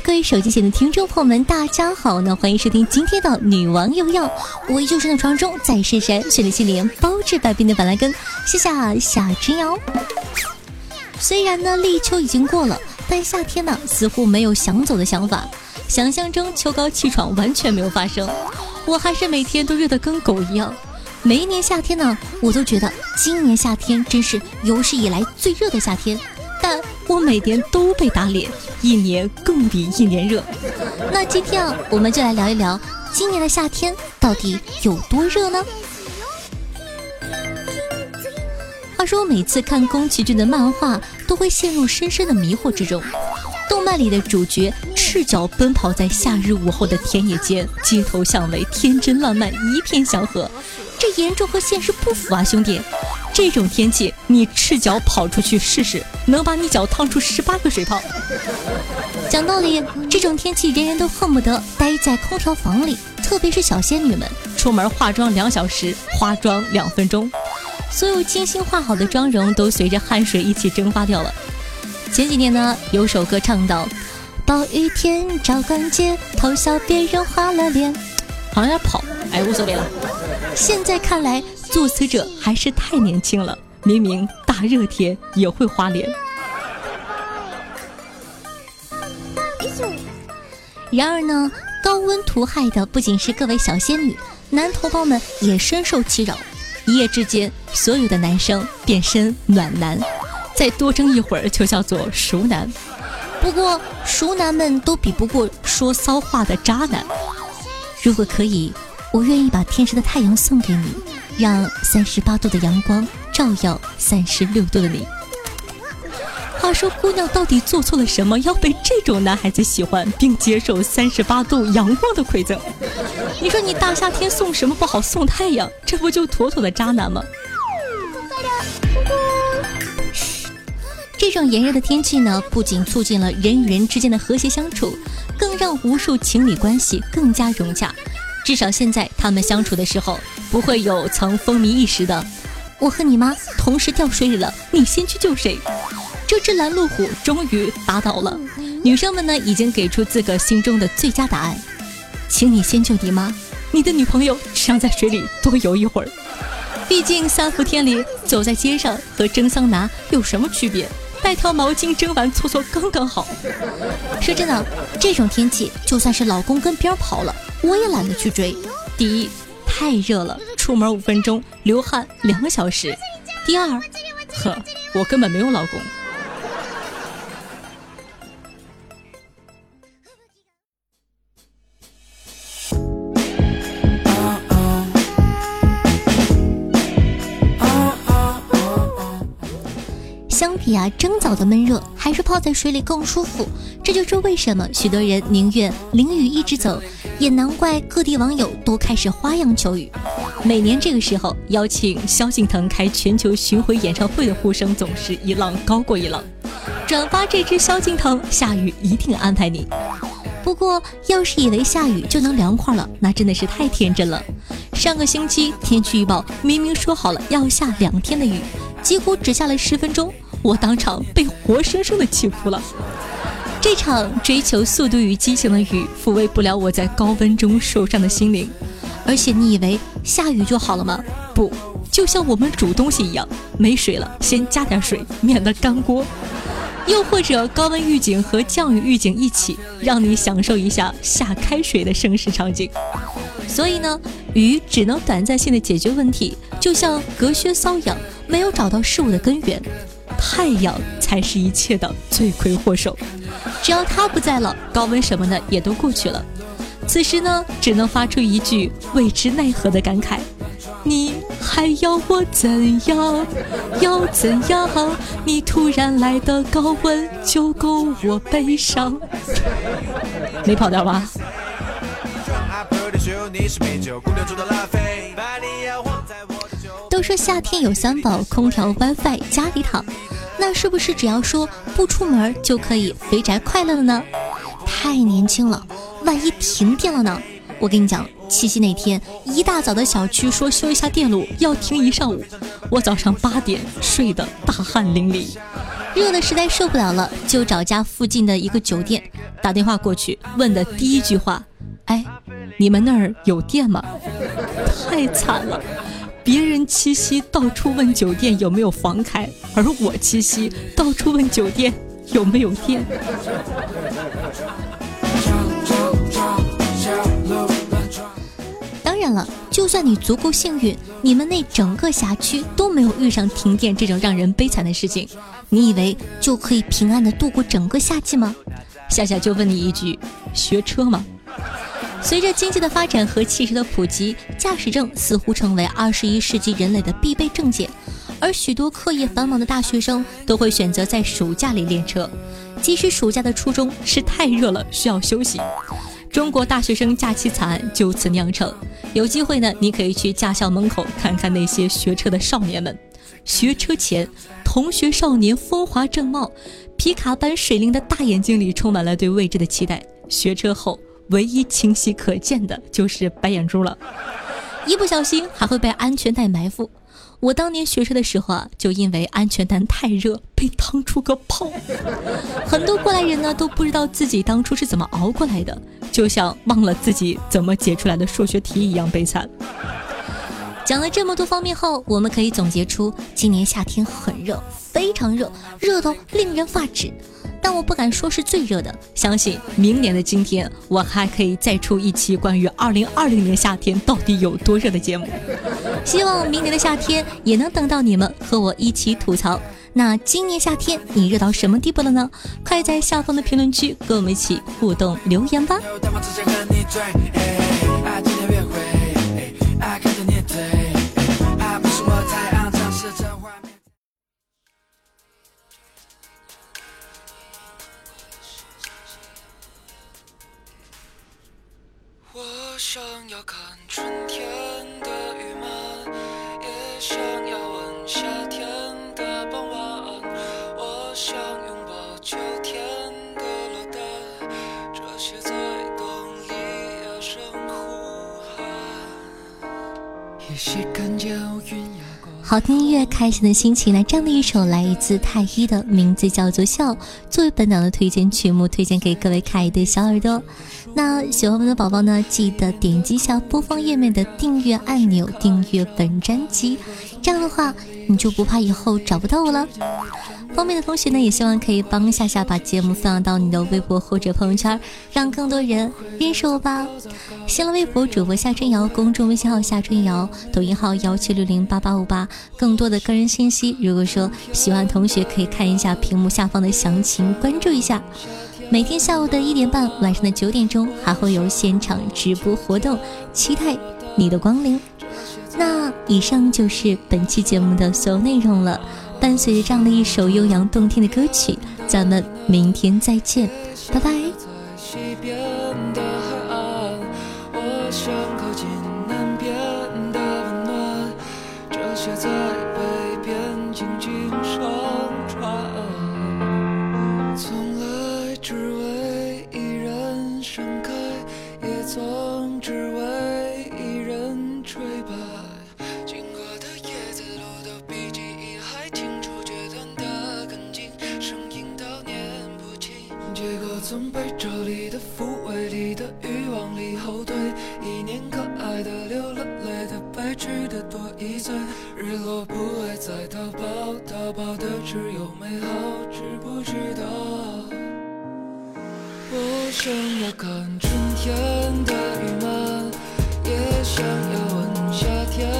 各位手机前的听众朋友们，大家好呢！欢迎收听今天的《女王又要》，我依旧身在床中，在深山雪里心莲，包治百病的板蓝根，谢谢夏之瑶。虽然呢立秋已经过了，但夏天呢似乎没有想走的想法，想象中秋高气爽完全没有发生，我还是每天都热得跟狗一样。每一年夏天呢，我都觉得今年夏天真是有史以来最热的夏天。我每年都被打脸，一年更比一年热。那今天啊，我们就来聊一聊今年的夏天到底有多热呢？话说，每次看宫崎骏的漫画，都会陷入深深的迷惑之中。动漫里的主角赤脚奔跑在夏日午后的田野间，街头巷尾天真烂漫，一片祥和，这严重和现实不符啊，兄弟！这种天气，你赤脚跑出去试试，能把你脚烫出十八个水泡。讲道理，这种天气，人人都恨不得待在空调房里，特别是小仙女们，出门化妆两小时，化妆两分钟，所有精心化好的妆容都随着汗水一起蒸发掉了。前几年呢，有首歌唱到：“暴雨天照逛街，偷笑别人花了脸。”好像要跑，哎，无所谓了。现在看来。作词者还是太年轻了，明明大热天也会花脸。然而呢，高温毒害的不仅是各位小仙女，男同胞们也深受其扰。一夜之间，所有的男生变身暖男，再多争一会儿就叫做熟男。不过，熟男们都比不过说骚话的渣男。如果可以，我愿意把天上的太阳送给你。让三十八度的阳光照耀三十六度的你。话说，姑娘到底做错了什么，要被这种男孩子喜欢，并接受三十八度阳光的馈赠？你说你大夏天送什么不好？送太阳，这不就妥妥的渣男吗？这种炎热的天气呢，不仅促进了人与人之间的和谐相处，更让无数情侣关系更加融洽。至少现在他们相处的时候，不会有曾风靡一时的“我和你妈同时掉水里了，你先去救谁”。这只拦路虎终于打倒了。女生们呢，已经给出自个心中的最佳答案：请你先救你妈，你的女朋友只想在水里多游一会儿。毕竟三伏天里走在街上和蒸桑拿有什么区别？带条毛巾蒸完搓搓刚刚好。说真的，这种天气，就算是老公跟边跑了。我也懒得去追。第一，太热了，出门五分钟流汗两个小时。第二，呵，我根本没有老公。比啊，蒸澡的闷热，还是泡在水里更舒服。这就是为什么许多人宁愿淋雨一直走，也难怪各地网友都开始花样求雨。每年这个时候，邀请萧敬腾开全球巡回演唱会的呼声总是一浪高过一浪。转发这支萧敬腾，下雨一定安排你。不过，要是以为下雨就能凉快了，那真的是太天真了。上个星期天气预报明明说好了要下两天的雨，几乎只下了十分钟。我当场被活生生的气哭了。这场追求速度与激情的雨，抚慰不了我在高温中受伤的心灵。而且你以为下雨就好了吗？不，就像我们煮东西一样，没水了，先加点水，免得干锅。又或者高温预警和降雨预警一起，让你享受一下下开水的盛世场景。所以呢，雨只能短暂性的解决问题，就像隔靴搔痒，没有找到事物的根源。太阳才是一切的罪魁祸首，只要他不在了，高温什么的也都过去了。此时呢，只能发出一句为之奈何的感慨：你还要我怎样？要怎样？你突然来的高温就够我悲伤。没跑调吧？说夏天有三宝：空调、WiFi、家里躺。那是不是只要说不出门就可以肥宅快乐了呢？太年轻了，万一停电了呢？我跟你讲，七夕那天一大早的小区说修一下电路要停一上午，我早上八点睡得大汗淋漓，热的实在受不了了，就找家附近的一个酒店打电话过去，问的第一句话，哎，你们那儿有电吗？太惨了。别人七夕到处问酒店有没有房开，而我七夕到处问酒店有没有电。当然了，就算你足够幸运，你们那整个辖区都没有遇上停电这种让人悲惨的事情，你以为就可以平安的度过整个夏季吗？夏夏就问你一句：学车吗？随着经济的发展和汽车的普及，驾驶证似乎成为二十一世纪人类的必备证件。而许多课业繁忙的大学生都会选择在暑假里练车，即使暑假的初衷是太热了需要休息。中国大学生假期惨案就此酿成。有机会呢，你可以去驾校门口看看那些学车的少年们。学车前，同学少年风华正茂，皮卡般水灵的大眼睛里充满了对未知的期待。学车后。唯一清晰可见的就是白眼珠了，一不小心还会被安全带埋伏。我当年学车的时候啊，就因为安全带太热被烫出个泡。很多过来人呢都不知道自己当初是怎么熬过来的，就像忘了自己怎么解出来的数学题一样悲惨。讲了这么多方面后，我们可以总结出今年夏天很热，非常热，热到令人发指。但我不敢说是最热的，相信明年的今天，我还可以再出一期关于二零二零年夏天到底有多热的节目。希望明年的夏天也能等到你们和我一起吐槽。那今年夏天你热到什么地步了呢？快在下方的评论区跟我们一起互动留言吧。爱跟着你退，不是我太肮脏，是这画面。我想要看春天的雨漫，也想要晚霞。好听音乐，开心的心情。来这样的一首来自太一的名字叫做《笑》，作为本档的推荐曲目，推荐给各位可爱的小耳朵。那喜欢我们的宝宝呢，记得点击一下播放页面的订阅按钮，订阅本专辑。这样的话，你就不怕以后找不到我了。方便的同学呢，也希望可以帮夏夏把节目分享到你的微博或者朋友圈，让更多人认识我吧。新浪微博主播夏春瑶，公众微信号夏春瑶，抖音号幺七六零八八五八。更多的个人信息，如果说喜欢同学可以看一下屏幕下方的详情，关注一下。每天下午的一点半，晚上的九点钟还会有现场直播活动，期待你的光临。那以上就是本期节目的所有内容了。伴随着这样的一首悠扬动听的歌曲，咱们明天再见，拜拜。静静从被这里的抚慰里的欲望里后退，一年可爱的流了泪的白痴的多一岁，日落不会再逃跑，逃跑的只有美好，知不知道？我想要看春天的雨漫，也想要闻夏天